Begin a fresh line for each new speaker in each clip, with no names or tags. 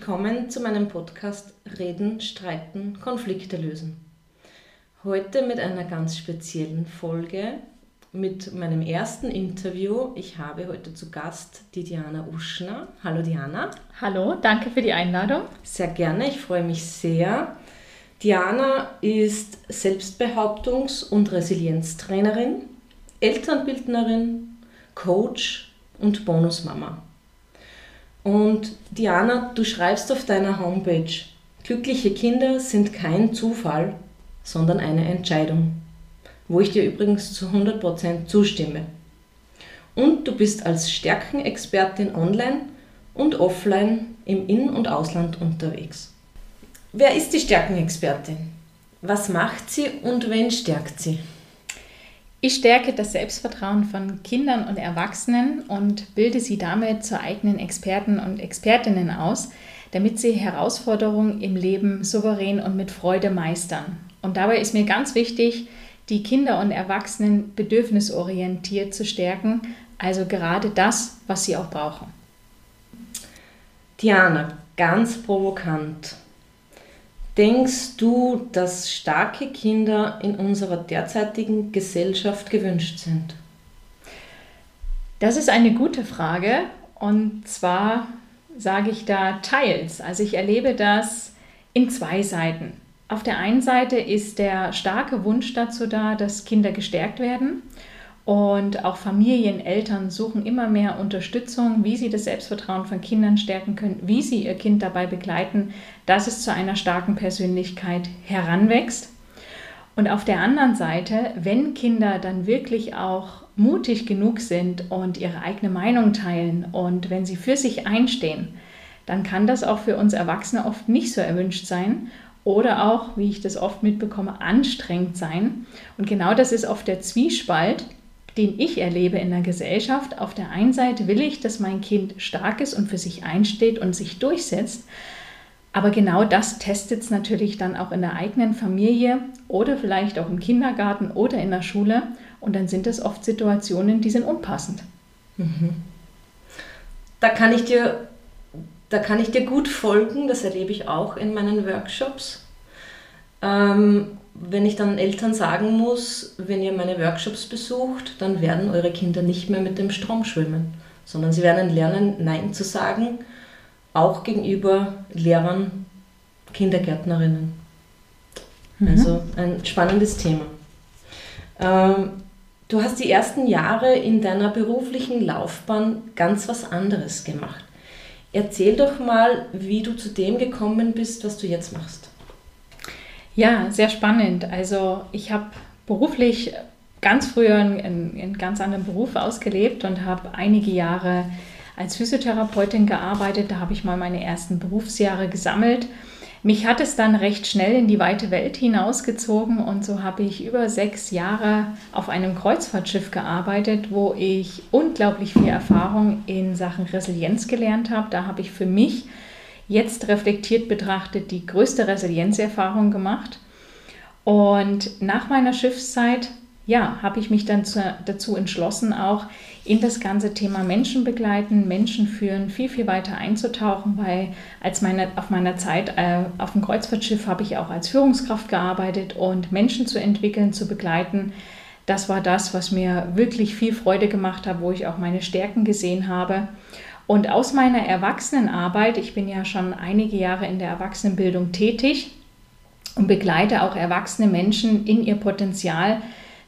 willkommen zu meinem Podcast Reden, Streiten, Konflikte lösen. Heute mit einer ganz speziellen Folge, mit meinem ersten Interview. Ich habe heute zu Gast die Diana Uschner. Hallo Diana.
Hallo, danke für die Einladung.
Sehr gerne, ich freue mich sehr. Diana ist Selbstbehauptungs- und Resilienztrainerin, Elternbildnerin, Coach und Bonusmama. Und Diana, du schreibst auf deiner Homepage, glückliche Kinder sind kein Zufall, sondern eine Entscheidung, wo ich dir übrigens zu 100% zustimme. Und du bist als Stärkenexpertin online und offline im In- und Ausland unterwegs. Wer ist die Stärkenexpertin? Was macht sie und wen stärkt sie?
Ich stärke das Selbstvertrauen von Kindern und Erwachsenen und bilde sie damit zu eigenen Experten und Expertinnen aus, damit sie Herausforderungen im Leben souverän und mit Freude meistern. Und dabei ist mir ganz wichtig, die Kinder und Erwachsenen bedürfnisorientiert zu stärken, also gerade das, was sie auch brauchen.
Diana, ganz provokant. Denkst du, dass starke Kinder in unserer derzeitigen Gesellschaft gewünscht sind?
Das ist eine gute Frage und zwar sage ich da teils. Also ich erlebe das in zwei Seiten. Auf der einen Seite ist der starke Wunsch dazu da, dass Kinder gestärkt werden und auch Familien, Eltern suchen immer mehr Unterstützung, wie sie das Selbstvertrauen von Kindern stärken können, wie sie ihr Kind dabei begleiten, dass es zu einer starken Persönlichkeit heranwächst. Und auf der anderen Seite, wenn Kinder dann wirklich auch mutig genug sind und ihre eigene Meinung teilen und wenn sie für sich einstehen, dann kann das auch für uns Erwachsene oft nicht so erwünscht sein oder auch, wie ich das oft mitbekomme, anstrengend sein. Und genau das ist oft der Zwiespalt, den ich erlebe in der Gesellschaft. Auf der einen Seite will ich, dass mein Kind stark ist und für sich einsteht und sich durchsetzt. Aber genau das testet es natürlich dann auch in der eigenen Familie oder vielleicht auch im Kindergarten oder in der Schule. Und dann sind es oft Situationen, die sind unpassend. Mhm.
Da kann ich dir, da kann ich dir gut folgen, das erlebe ich auch in meinen Workshops. Ähm, wenn ich dann Eltern sagen muss, wenn ihr meine Workshops besucht, dann werden eure Kinder nicht mehr mit dem Strom schwimmen, sondern sie werden lernen, Nein zu sagen, auch gegenüber Lehrern, Kindergärtnerinnen. Mhm. Also ein spannendes Thema. Ähm, du hast die ersten Jahre in deiner beruflichen Laufbahn ganz was anderes gemacht. Erzähl doch mal, wie du zu dem gekommen bist, was du jetzt machst.
Ja, sehr spannend. Also ich habe beruflich ganz früher einen, einen, ganz anderen Beruf ausgelebt und habe einige Jahre als Physiotherapeutin gearbeitet. Da habe ich mal meine ersten Berufsjahre gesammelt. Mich hat es dann recht schnell in die weite Welt hinausgezogen und so habe ich über sechs Jahre auf einem Kreuzfahrtschiff gearbeitet, wo ich unglaublich viel Erfahrung in Sachen Resilienz gelernt habe. Da habe ich für mich jetzt reflektiert betrachtet die größte Resilienzerfahrung gemacht. Und nach meiner Schiffszeit, ja, habe ich mich dann zu, dazu entschlossen, auch in das ganze Thema Menschen begleiten, Menschen führen, viel, viel weiter einzutauchen, weil als meine, auf meiner Zeit äh, auf dem Kreuzfahrtschiff habe ich auch als Führungskraft gearbeitet und Menschen zu entwickeln, zu begleiten. Das war das, was mir wirklich viel Freude gemacht hat, wo ich auch meine Stärken gesehen habe. Und aus meiner Erwachsenenarbeit, ich bin ja schon einige Jahre in der Erwachsenenbildung tätig und begleite auch erwachsene Menschen in ihr Potenzial,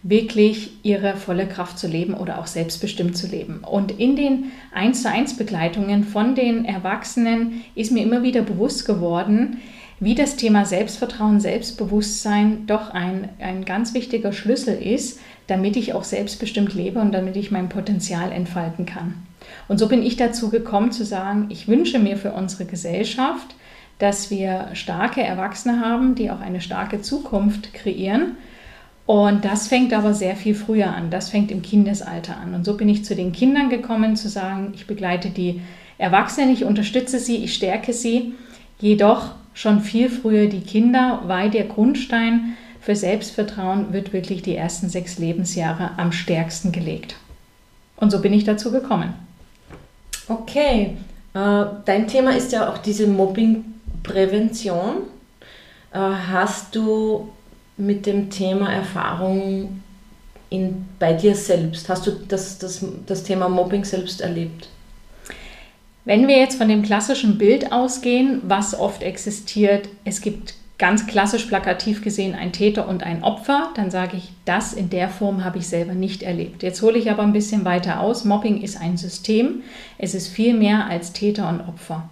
wirklich ihre volle Kraft zu leben oder auch selbstbestimmt zu leben. Und in den 1 zu 1 Begleitungen von den Erwachsenen ist mir immer wieder bewusst geworden, wie das Thema Selbstvertrauen, Selbstbewusstsein doch ein, ein ganz wichtiger Schlüssel ist, damit ich auch selbstbestimmt lebe und damit ich mein Potenzial entfalten kann. Und so bin ich dazu gekommen zu sagen, ich wünsche mir für unsere Gesellschaft, dass wir starke Erwachsene haben, die auch eine starke Zukunft kreieren. Und das fängt aber sehr viel früher an. Das fängt im Kindesalter an. Und so bin ich zu den Kindern gekommen, zu sagen, ich begleite die Erwachsenen, ich unterstütze sie, ich stärke sie. Jedoch schon viel früher die Kinder, weil der Grundstein für Selbstvertrauen wird wirklich die ersten sechs Lebensjahre am stärksten gelegt. Und so bin ich dazu gekommen.
Okay, Äh, dein Thema ist ja auch diese Mobbingprävention. Äh, hast du mit dem Thema Erfahrung in, bei dir selbst? Hast du das, das, das Thema Mobbing selbst erlebt?
Wenn wir jetzt von dem klassischen Bild ausgehen, was oft existiert, es gibt ganz klassisch plakativ gesehen ein Täter und ein Opfer, dann sage ich, das in der Form habe ich selber nicht erlebt. Jetzt hole ich aber ein bisschen weiter aus. Mobbing ist ein System. Es ist viel mehr als Täter und Opfer.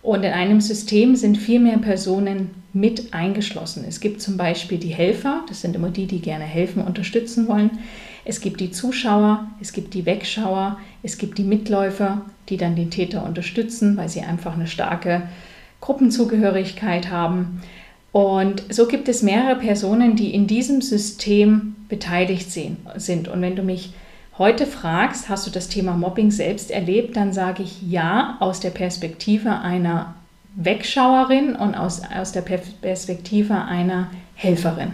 Und in einem System sind viel mehr Personen mit eingeschlossen. Es gibt zum Beispiel die Helfer, das sind immer die, die gerne helfen, unterstützen wollen. Es gibt die Zuschauer, es gibt die Wegschauer, es gibt die Mitläufer, die dann den Täter unterstützen, weil sie einfach eine starke Gruppenzugehörigkeit haben. Und so gibt es mehrere Personen, die in diesem System beteiligt sind. Und wenn du mich heute fragst, hast du das Thema Mobbing selbst erlebt, dann sage ich ja aus der Perspektive einer Wegschauerin und aus, aus der Perspektive einer Helferin.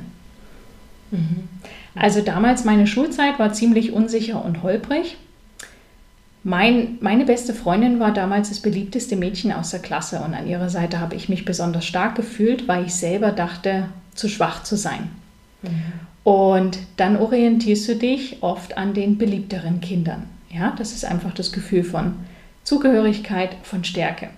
Mhm. Also damals meine Schulzeit war ziemlich unsicher und holprig. Mein, meine beste Freundin war damals das beliebteste Mädchen aus der Klasse und an ihrer Seite habe ich mich besonders stark gefühlt, weil ich selber dachte, zu schwach zu sein. Mhm. Und dann orientierst du dich oft an den beliebteren Kindern. Ja, das ist einfach das Gefühl von Zugehörigkeit, von Stärke.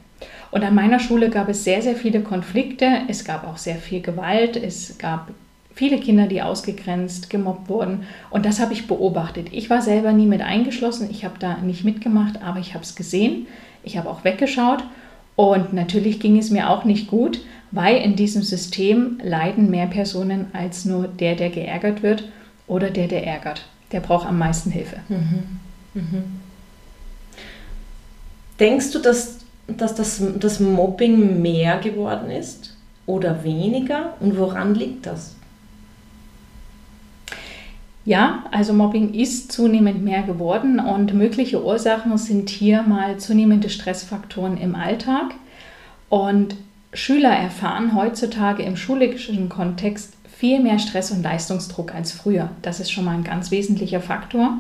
Und an meiner Schule gab es sehr, sehr viele Konflikte. Es gab auch sehr viel Gewalt. Es gab viele Kinder, die ausgegrenzt, gemobbt wurden. Und das habe ich beobachtet. Ich war selber nie mit eingeschlossen, ich habe da nicht mitgemacht, aber ich habe es gesehen. Ich habe auch weggeschaut. Und natürlich ging es mir auch nicht gut, weil in diesem System leiden mehr Personen als nur der, der geärgert wird oder der, der ärgert. Der braucht am meisten Hilfe. Mhm. Mhm.
Denkst du, dass, dass das, das Mobbing mehr geworden ist oder weniger? Und woran liegt das?
Ja, also Mobbing ist zunehmend mehr geworden und mögliche Ursachen sind hier mal zunehmende Stressfaktoren im Alltag. Und Schüler erfahren heutzutage im schulischen Kontext viel mehr Stress und Leistungsdruck als früher. Das ist schon mal ein ganz wesentlicher Faktor.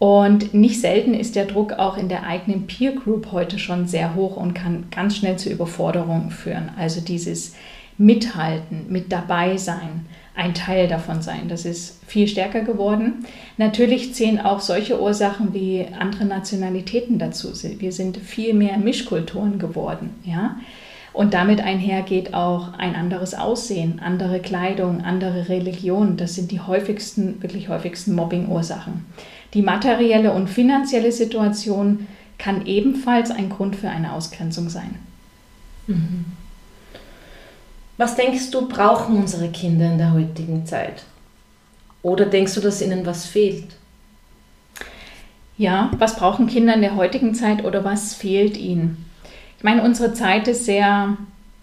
Und nicht selten ist der Druck auch in der eigenen Peer Group heute schon sehr hoch und kann ganz schnell zu Überforderungen führen. Also dieses Mithalten, mit dabei sein, ein Teil davon sein. Das ist viel stärker geworden. Natürlich zählen auch solche Ursachen wie andere Nationalitäten dazu. Wir sind viel mehr Mischkulturen geworden. Ja? Und damit einhergeht auch ein anderes Aussehen, andere Kleidung, andere Religion. Das sind die häufigsten, wirklich häufigsten Mobbing-Ursachen. Die materielle und finanzielle Situation kann ebenfalls ein Grund für eine Ausgrenzung sein. Mhm.
Was denkst du, brauchen unsere Kinder in der heutigen Zeit? Oder denkst du, dass ihnen was fehlt?
Ja, was brauchen Kinder in der heutigen Zeit oder was fehlt ihnen? Ich meine, unsere Zeit ist sehr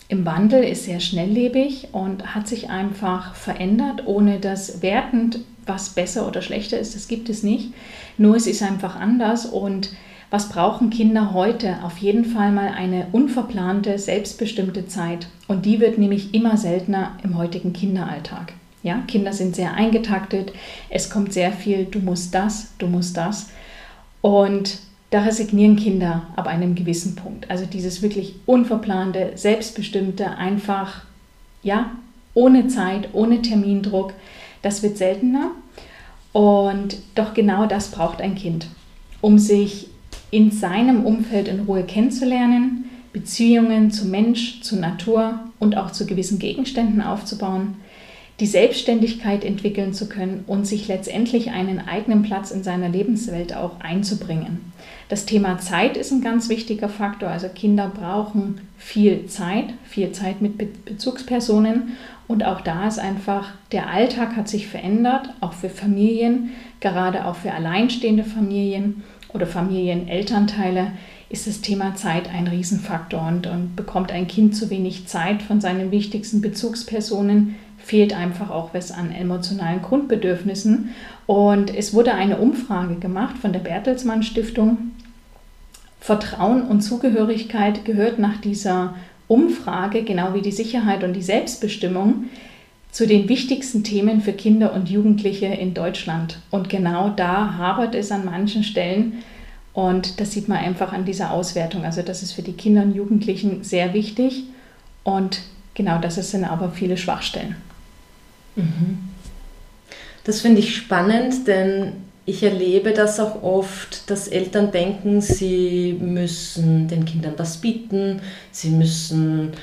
im Wandel, ist sehr schnelllebig und hat sich einfach verändert, ohne dass wertend was besser oder schlechter ist. Das gibt es nicht. Nur es ist einfach anders und was brauchen Kinder heute? Auf jeden Fall mal eine unverplante, selbstbestimmte Zeit. Und die wird nämlich immer seltener im heutigen Kinderalltag. Ja, Kinder sind sehr eingetaktet. Es kommt sehr viel, du musst das, du musst das. Und da resignieren Kinder ab einem gewissen Punkt. Also dieses wirklich unverplante, selbstbestimmte, einfach, ja, ohne Zeit, ohne Termindruck, das wird seltener. Und doch genau das braucht ein Kind, um sich in seinem Umfeld in Ruhe kennenzulernen, Beziehungen zu Mensch, zu Natur und auch zu gewissen Gegenständen aufzubauen, die Selbstständigkeit entwickeln zu können und sich letztendlich einen eigenen Platz in seiner Lebenswelt auch einzubringen. Das Thema Zeit ist ein ganz wichtiger Faktor. Also Kinder brauchen viel Zeit, viel Zeit mit Bezugspersonen. Und auch da ist einfach, der Alltag hat sich verändert, auch für Familien, gerade auch für alleinstehende Familien oder Familienelternteile ist das Thema Zeit ein Riesenfaktor und, und bekommt ein Kind zu wenig Zeit von seinen wichtigsten Bezugspersonen, fehlt einfach auch was an emotionalen Grundbedürfnissen. Und es wurde eine Umfrage gemacht von der Bertelsmann Stiftung. Vertrauen und Zugehörigkeit gehört nach dieser Umfrage, genau wie die Sicherheit und die Selbstbestimmung, zu den wichtigsten Themen für Kinder und Jugendliche in Deutschland. Und genau da habert es an manchen Stellen. Und das sieht man einfach an dieser Auswertung. Also das ist für die Kinder und Jugendlichen sehr wichtig. Und genau das sind aber viele Schwachstellen.
Mhm. Das finde ich spannend, denn ich erlebe das auch oft, dass Eltern denken, sie müssen den Kindern was bieten, sie müssen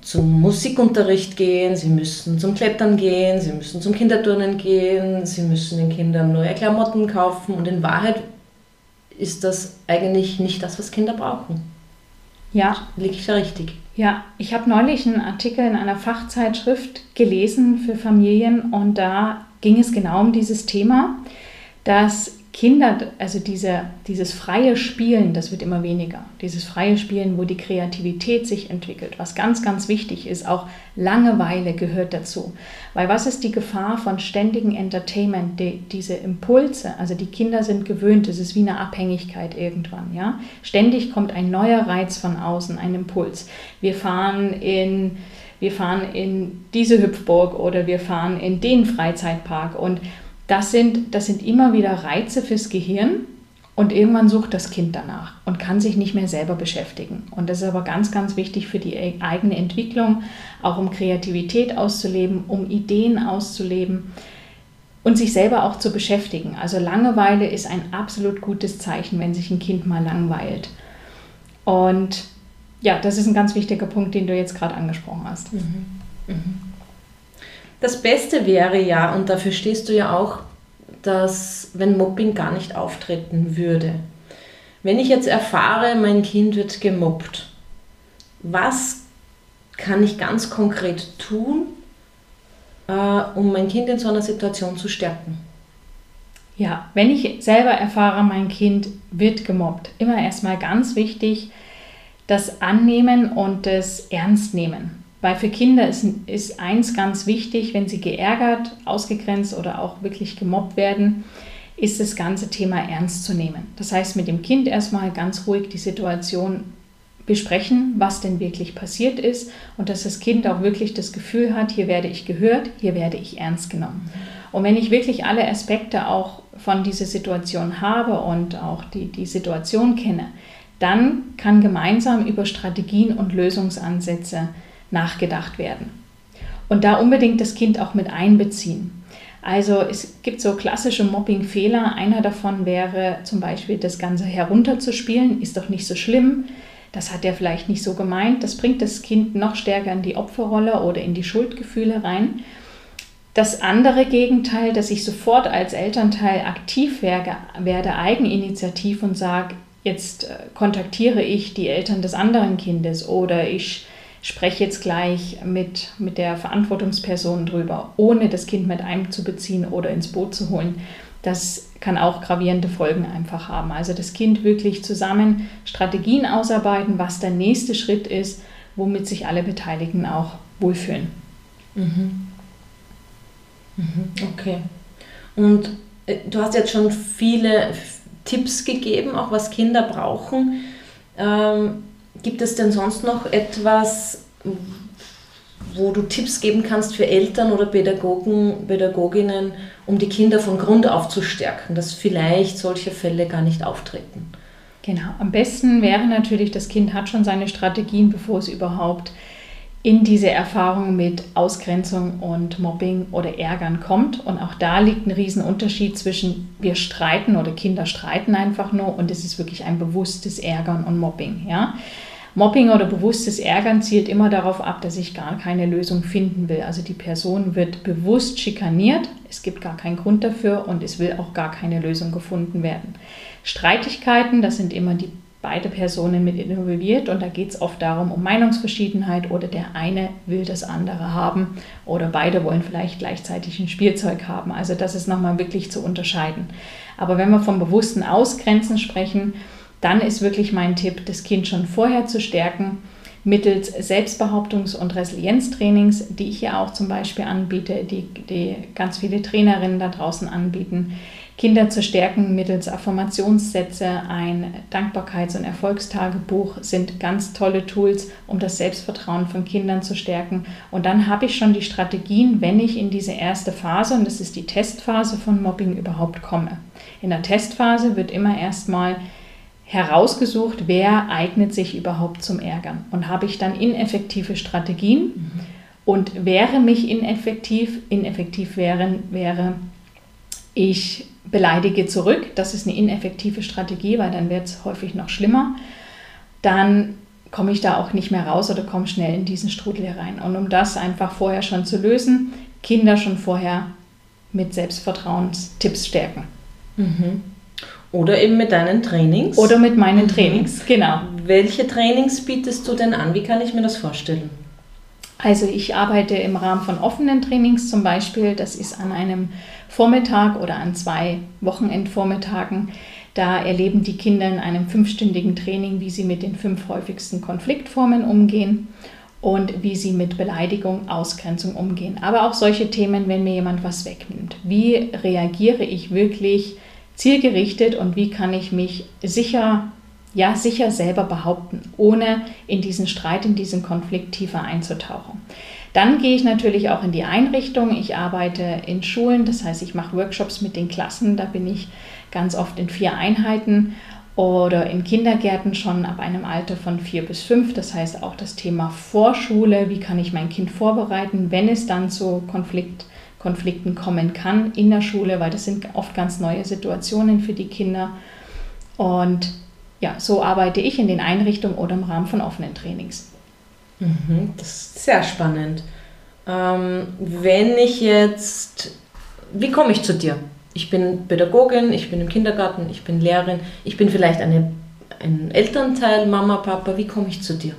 zum Musikunterricht gehen, sie müssen zum Klettern gehen, sie müssen zum Kinderturnen gehen, sie müssen den Kindern neue Klamotten kaufen und in Wahrheit ist das eigentlich nicht das, was Kinder brauchen.
Ja.
Liege ich da richtig?
Ja, ich habe neulich einen Artikel in einer Fachzeitschrift gelesen für Familien und da ging es genau um dieses Thema, dass Kinder, also diese, dieses freie Spielen, das wird immer weniger. Dieses freie Spielen, wo die Kreativität sich entwickelt, was ganz, ganz wichtig ist. Auch Langeweile gehört dazu. Weil was ist die Gefahr von ständigem Entertainment? Die, diese Impulse, also die Kinder sind gewöhnt, es ist wie eine Abhängigkeit irgendwann. Ja? Ständig kommt ein neuer Reiz von außen, ein Impuls. Wir fahren in wir fahren in diese Hüpfburg oder wir fahren in den Freizeitpark und das sind, das sind immer wieder Reize fürs Gehirn und irgendwann sucht das Kind danach und kann sich nicht mehr selber beschäftigen. Und das ist aber ganz, ganz wichtig für die eigene Entwicklung, auch um Kreativität auszuleben, um Ideen auszuleben und sich selber auch zu beschäftigen. Also Langeweile ist ein absolut gutes Zeichen, wenn sich ein Kind mal langweilt. Und ja, das ist ein ganz wichtiger Punkt, den du jetzt gerade angesprochen hast. Mhm. Mhm.
Das Beste wäre ja, und dafür stehst du ja auch, dass wenn Mobbing gar nicht auftreten würde. Wenn ich jetzt erfahre, mein Kind wird gemobbt, was kann ich ganz konkret tun, äh, um mein Kind in so einer Situation zu stärken?
Ja, wenn ich selber erfahre, mein Kind wird gemobbt, immer erstmal ganz wichtig, das Annehmen und das Ernstnehmen. Weil für Kinder ist, ist eins ganz wichtig, wenn sie geärgert, ausgegrenzt oder auch wirklich gemobbt werden, ist das ganze Thema ernst zu nehmen. Das heißt, mit dem Kind erstmal ganz ruhig die Situation besprechen, was denn wirklich passiert ist und dass das Kind auch wirklich das Gefühl hat, hier werde ich gehört, hier werde ich ernst genommen. Und wenn ich wirklich alle Aspekte auch von dieser Situation habe und auch die, die Situation kenne, dann kann gemeinsam über Strategien und Lösungsansätze nachgedacht werden. Und da unbedingt das Kind auch mit einbeziehen. Also es gibt so klassische Mobbing-Fehler. Einer davon wäre zum Beispiel das Ganze herunterzuspielen, ist doch nicht so schlimm. Das hat er vielleicht nicht so gemeint. Das bringt das Kind noch stärker in die Opferrolle oder in die Schuldgefühle rein. Das andere Gegenteil, dass ich sofort als Elternteil aktiv werde, eigeninitiativ und sage, jetzt äh, kontaktiere ich die Eltern des anderen Kindes oder ich spreche jetzt gleich mit, mit der Verantwortungsperson drüber, ohne das Kind mit einzubeziehen oder ins Boot zu holen. Das kann auch gravierende Folgen einfach haben. Also das Kind wirklich zusammen Strategien ausarbeiten, was der nächste Schritt ist, womit sich alle Beteiligten auch wohlfühlen.
Mhm. Mhm. Okay. Und äh, du hast jetzt schon viele Tipps gegeben, auch was Kinder brauchen. Ähm, Gibt es denn sonst noch etwas, wo du Tipps geben kannst für Eltern oder Pädagogen, Pädagoginnen, um die Kinder von Grund auf zu stärken, dass vielleicht solche Fälle gar nicht auftreten?
Genau, am besten wäre natürlich, das Kind hat schon seine Strategien, bevor es überhaupt in diese Erfahrung mit Ausgrenzung und Mobbing oder Ärgern kommt. Und auch da liegt ein Riesenunterschied zwischen wir streiten oder Kinder streiten einfach nur und es ist wirklich ein bewusstes Ärgern und Mobbing. Ja? Mobbing oder bewusstes Ärgern zielt immer darauf ab, dass ich gar keine Lösung finden will. Also die Person wird bewusst schikaniert, es gibt gar keinen Grund dafür und es will auch gar keine Lösung gefunden werden. Streitigkeiten, das sind immer die beide Personen mit involviert und da geht es oft darum, um Meinungsverschiedenheit oder der eine will das andere haben oder beide wollen vielleicht gleichzeitig ein Spielzeug haben. Also das ist nochmal wirklich zu unterscheiden. Aber wenn wir vom bewussten Ausgrenzen sprechen, dann ist wirklich mein Tipp, das Kind schon vorher zu stärken mittels Selbstbehauptungs- und Resilienztrainings, die ich ja auch zum Beispiel anbiete, die, die ganz viele Trainerinnen da draußen anbieten. Kinder zu stärken mittels Affirmationssätze, ein Dankbarkeits- und Erfolgstagebuch sind ganz tolle Tools, um das Selbstvertrauen von Kindern zu stärken. Und dann habe ich schon die Strategien, wenn ich in diese erste Phase, und das ist die Testphase von Mobbing, überhaupt komme. In der Testphase wird immer erstmal herausgesucht, wer eignet sich überhaupt zum Ärgern. Und habe ich dann ineffektive Strategien mhm. und wäre mich ineffektiv, ineffektiv wären, wäre ich beleidige zurück, das ist eine ineffektive Strategie, weil dann wird es häufig noch schlimmer, dann komme ich da auch nicht mehr raus oder komme schnell in diesen Strudel herein. Und um das einfach vorher schon zu lösen, Kinder schon vorher mit Selbstvertrauenstipps stärken.
Mhm. Oder eben mit deinen Trainings.
Oder mit meinen mhm. Trainings, genau.
Welche Trainings bietest du denn an? Wie kann ich mir das vorstellen?
Also ich arbeite im Rahmen von offenen Trainings zum Beispiel. Das ist an einem Vormittag oder an zwei Wochenendvormittagen. Da erleben die Kinder in einem fünfstündigen Training, wie sie mit den fünf häufigsten Konfliktformen umgehen und wie sie mit Beleidigung, Ausgrenzung umgehen. Aber auch solche Themen, wenn mir jemand was wegnimmt. Wie reagiere ich wirklich zielgerichtet und wie kann ich mich sicher, ja, sicher selber behaupten, ohne in diesen Streit, in diesen Konflikt tiefer einzutauchen. Dann gehe ich natürlich auch in die Einrichtung. Ich arbeite in Schulen, das heißt, ich mache Workshops mit den Klassen. Da bin ich ganz oft in vier Einheiten oder in Kindergärten schon ab einem Alter von vier bis fünf. Das heißt auch das Thema Vorschule. Wie kann ich mein Kind vorbereiten, wenn es dann zu Konflikt Konflikten kommen kann in der Schule, weil das sind oft ganz neue Situationen für die Kinder. Und ja, so arbeite ich in den Einrichtungen oder im Rahmen von offenen Trainings.
Mhm, das ist sehr spannend. Ähm, wenn ich jetzt, wie komme ich zu dir? Ich bin Pädagogin, ich bin im Kindergarten, ich bin Lehrerin, ich bin vielleicht eine, ein Elternteil, Mama, Papa. Wie komme ich zu dir?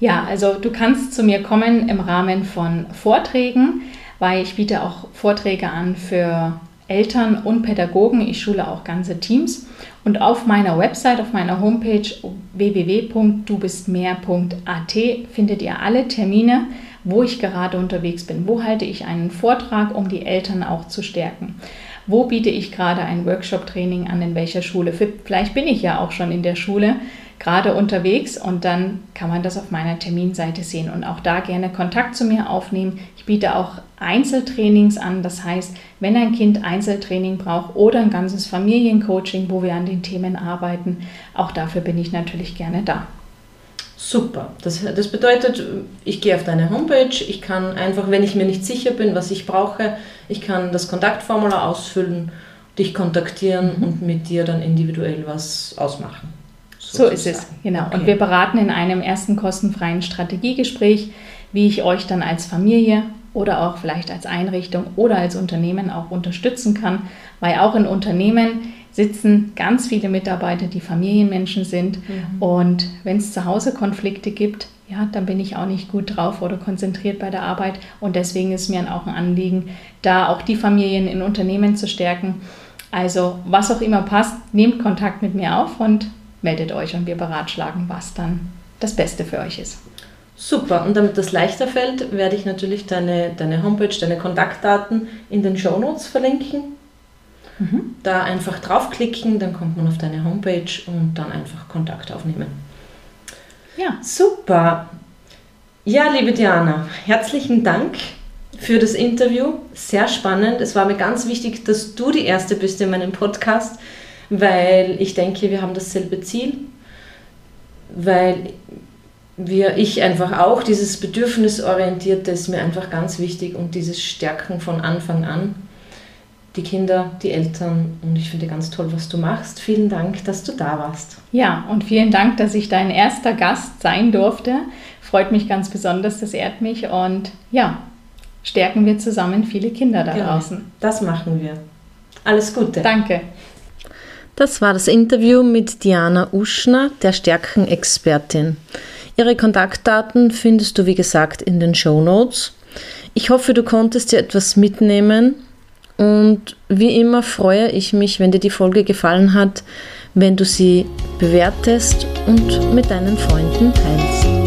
Ja, also du kannst zu mir kommen im Rahmen von Vorträgen weil ich biete auch Vorträge an für Eltern und Pädagogen. Ich schule auch ganze Teams. Und auf meiner Website, auf meiner Homepage www.dubistmehr.at findet ihr alle Termine, wo ich gerade unterwegs bin. Wo halte ich einen Vortrag, um die Eltern auch zu stärken? Wo biete ich gerade ein Workshop-Training an, in welcher Schule? Vielleicht bin ich ja auch schon in der Schule gerade unterwegs und dann kann man das auf meiner Terminseite sehen und auch da gerne Kontakt zu mir aufnehmen. Ich biete auch Einzeltrainings an, das heißt, wenn ein Kind Einzeltraining braucht oder ein ganzes Familiencoaching, wo wir an den Themen arbeiten, auch dafür bin ich natürlich gerne da.
Super. Das, das bedeutet, ich gehe auf deine Homepage, ich kann einfach, wenn ich mir nicht sicher bin, was ich brauche, ich kann das Kontaktformular ausfüllen, dich kontaktieren mhm. und mit dir dann individuell was ausmachen.
So ist es, genau. Okay. Und wir beraten in einem ersten kostenfreien Strategiegespräch, wie ich euch dann als Familie oder auch vielleicht als Einrichtung oder als Unternehmen auch unterstützen kann, weil auch in Unternehmen sitzen ganz viele Mitarbeiter, die Familienmenschen sind. Mhm. Und wenn es zu Hause Konflikte gibt, ja, dann bin ich auch nicht gut drauf oder konzentriert bei der Arbeit. Und deswegen ist mir auch ein Anliegen, da auch die Familien in Unternehmen zu stärken. Also was auch immer passt, nehmt Kontakt mit mir auf und meldet euch und wir beratschlagen, was dann das Beste für euch ist.
Super, und damit das leichter fällt, werde ich natürlich deine, deine Homepage, deine Kontaktdaten in den Show Notes verlinken. Mhm. Da einfach draufklicken, dann kommt man auf deine Homepage und dann einfach Kontakt aufnehmen. Ja. Super. Ja, liebe Diana, herzlichen Dank für das Interview. Sehr spannend. Es war mir ganz wichtig, dass du die Erste bist in meinem Podcast weil ich denke, wir haben dasselbe Ziel, weil wir, ich einfach auch, dieses Bedürfnisorientierte ist mir einfach ganz wichtig und dieses Stärken von Anfang an. Die Kinder, die Eltern und ich finde ganz toll, was du machst. Vielen Dank, dass du da warst.
Ja, und vielen Dank, dass ich dein erster Gast sein durfte. Freut mich ganz besonders, das ehrt mich und ja, stärken wir zusammen viele Kinder da genau, draußen.
Das machen wir. Alles Gute.
Danke.
Das war das Interview mit Diana Uschner, der Stärkenexpertin. Ihre Kontaktdaten findest du, wie gesagt, in den Show Notes. Ich hoffe, du konntest dir etwas mitnehmen und wie immer freue ich mich, wenn dir die Folge gefallen hat, wenn du sie bewertest und mit deinen Freunden teilst.